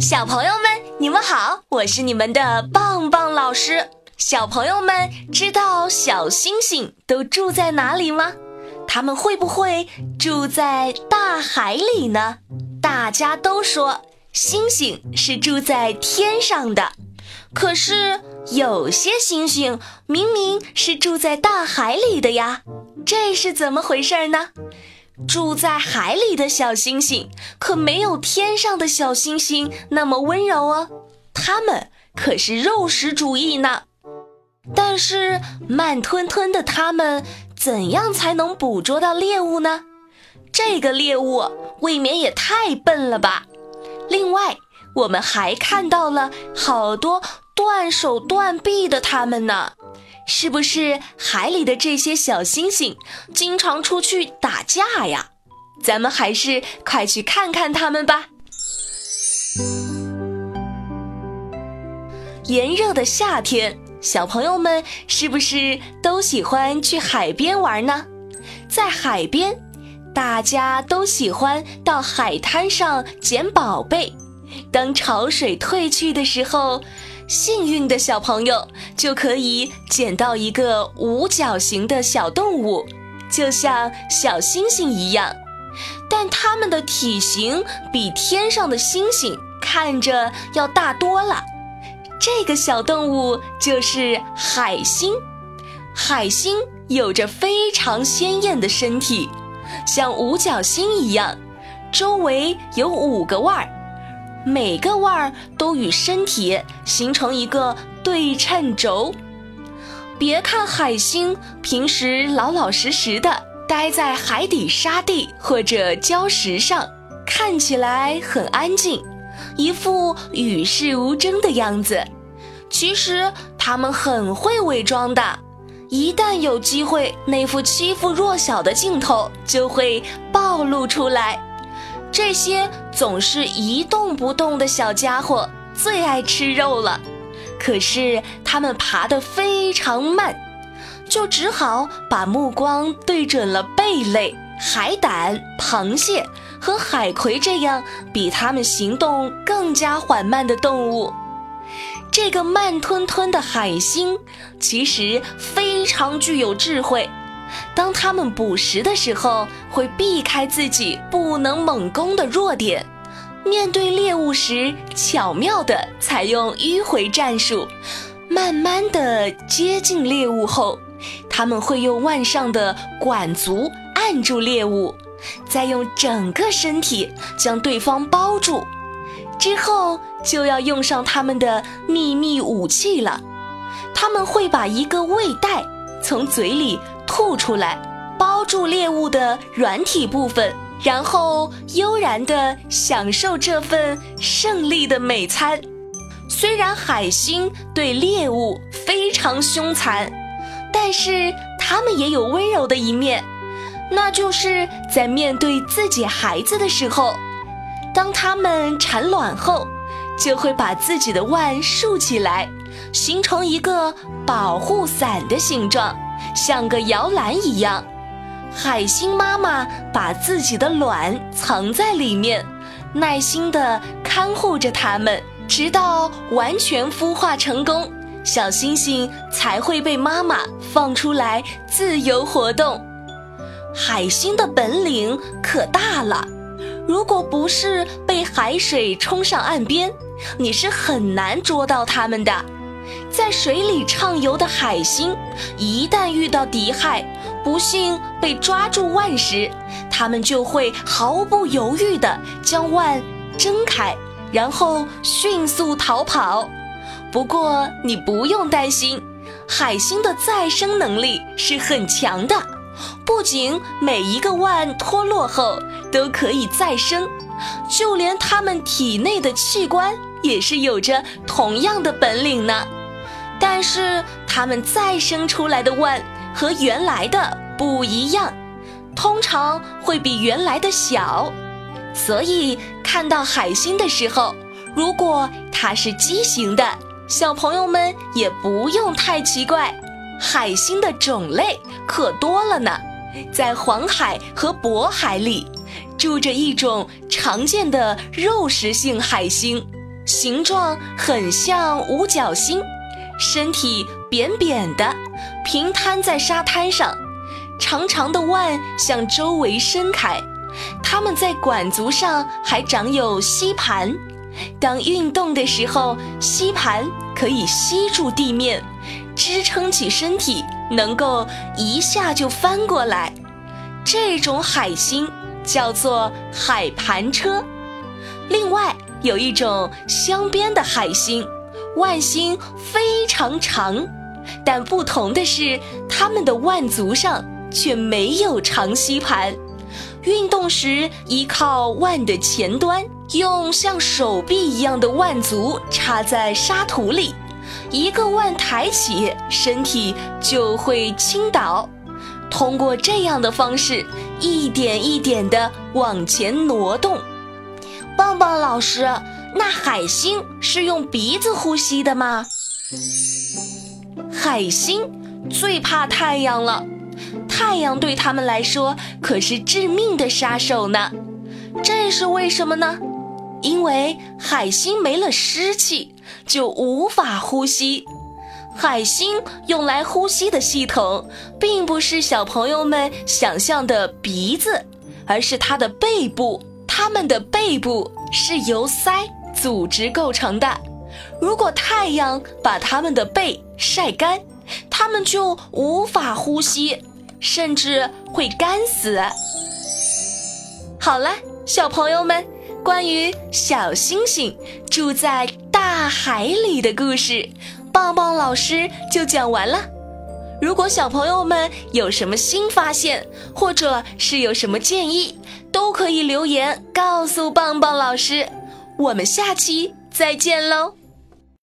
小朋友们，你们好，我是你们的棒棒老师。小朋友们知道小星星都住在哪里吗？它们会不会住在大海里呢？大家都说星星是住在天上的，可是有些星星明明是住在大海里的呀，这是怎么回事呢？住在海里的小星星可没有天上的小星星那么温柔哦，它们可是肉食主义呢。但是慢吞吞的它们怎样才能捕捉到猎物呢？这个猎物未免也太笨了吧！另外，我们还看到了好多断手断臂的它们呢。是不是海里的这些小星星经常出去打架呀？咱们还是快去看看它们吧。炎热的夏天，小朋友们是不是都喜欢去海边玩呢？在海边，大家都喜欢到海滩上捡宝贝。当潮水退去的时候。幸运的小朋友就可以捡到一个五角形的小动物，就像小星星一样，但它们的体型比天上的星星看着要大多了。这个小动物就是海星。海星有着非常鲜艳的身体，像五角星一样，周围有五个腕儿。每个腕儿都与身体形成一个对称轴。别看海星平时老老实实的待在海底沙地或者礁石上，看起来很安静，一副与世无争的样子。其实它们很会伪装的，一旦有机会，那副欺负弱小的镜头就会暴露出来。这些总是一动不动的小家伙最爱吃肉了，可是它们爬得非常慢，就只好把目光对准了贝类、海胆、螃蟹和海葵这样比它们行动更加缓慢的动物。这个慢吞吞的海星其实非常具有智慧。当它们捕食的时候，会避开自己不能猛攻的弱点；面对猎物时，巧妙地采用迂回战术，慢慢地接近猎物后，他们会用腕上的管足按住猎物，再用整个身体将对方包住。之后就要用上他们的秘密武器了，他们会把一个胃袋从嘴里。吐出来，包住猎物的软体部分，然后悠然地享受这份胜利的美餐。虽然海星对猎物非常凶残，但是它们也有温柔的一面，那就是在面对自己孩子的时候，当它们产卵后，就会把自己的腕竖起来，形成一个保护伞的形状。像个摇篮一样，海星妈妈把自己的卵藏在里面，耐心地看护着它们，直到完全孵化成功，小星星才会被妈妈放出来自由活动。海星的本领可大了，如果不是被海水冲上岸边，你是很难捉到它们的。在水里畅游的海星，一旦遇到敌害，不幸被抓住腕时，它们就会毫不犹豫地将腕挣开，然后迅速逃跑。不过你不用担心，海星的再生能力是很强的，不仅每一个腕脱落后都可以再生，就连它们体内的器官也是有着同样的本领呢。但是它们再生出来的腕和原来的不一样，通常会比原来的小，所以看到海星的时候，如果它是畸形的，小朋友们也不用太奇怪。海星的种类可多了呢，在黄海和渤海里，住着一种常见的肉食性海星，形状很像五角星，身体扁扁的，平摊在沙滩上，长长的腕向周围伸开。它们在管足上还长有吸盘，当运动的时候，吸盘可以吸住地面，支撑起身体，能够一下就翻过来。这种海星叫做海盘车。另外有一种镶边的海星，腕星非常长，但不同的是，它们的腕足上却没有长吸盘。运动时，依靠腕的前端，用像手臂一样的腕足插在沙土里，一个腕抬起，身体就会倾倒。通过这样的方式，一点一点地往前挪动。棒棒老师，那海星是用鼻子呼吸的吗？海星最怕太阳了。太阳对他们来说可是致命的杀手呢，这是为什么呢？因为海星没了湿气，就无法呼吸。海星用来呼吸的系统，并不是小朋友们想象的鼻子，而是它的背部。它们的背部是由鳃组织构成的。如果太阳把它们的背晒干，它们就无法呼吸。甚至会干死。好了，小朋友们，关于小星星住在大海里的故事，棒棒老师就讲完了。如果小朋友们有什么新发现，或者是有什么建议，都可以留言告诉棒棒老师。我们下期再见喽！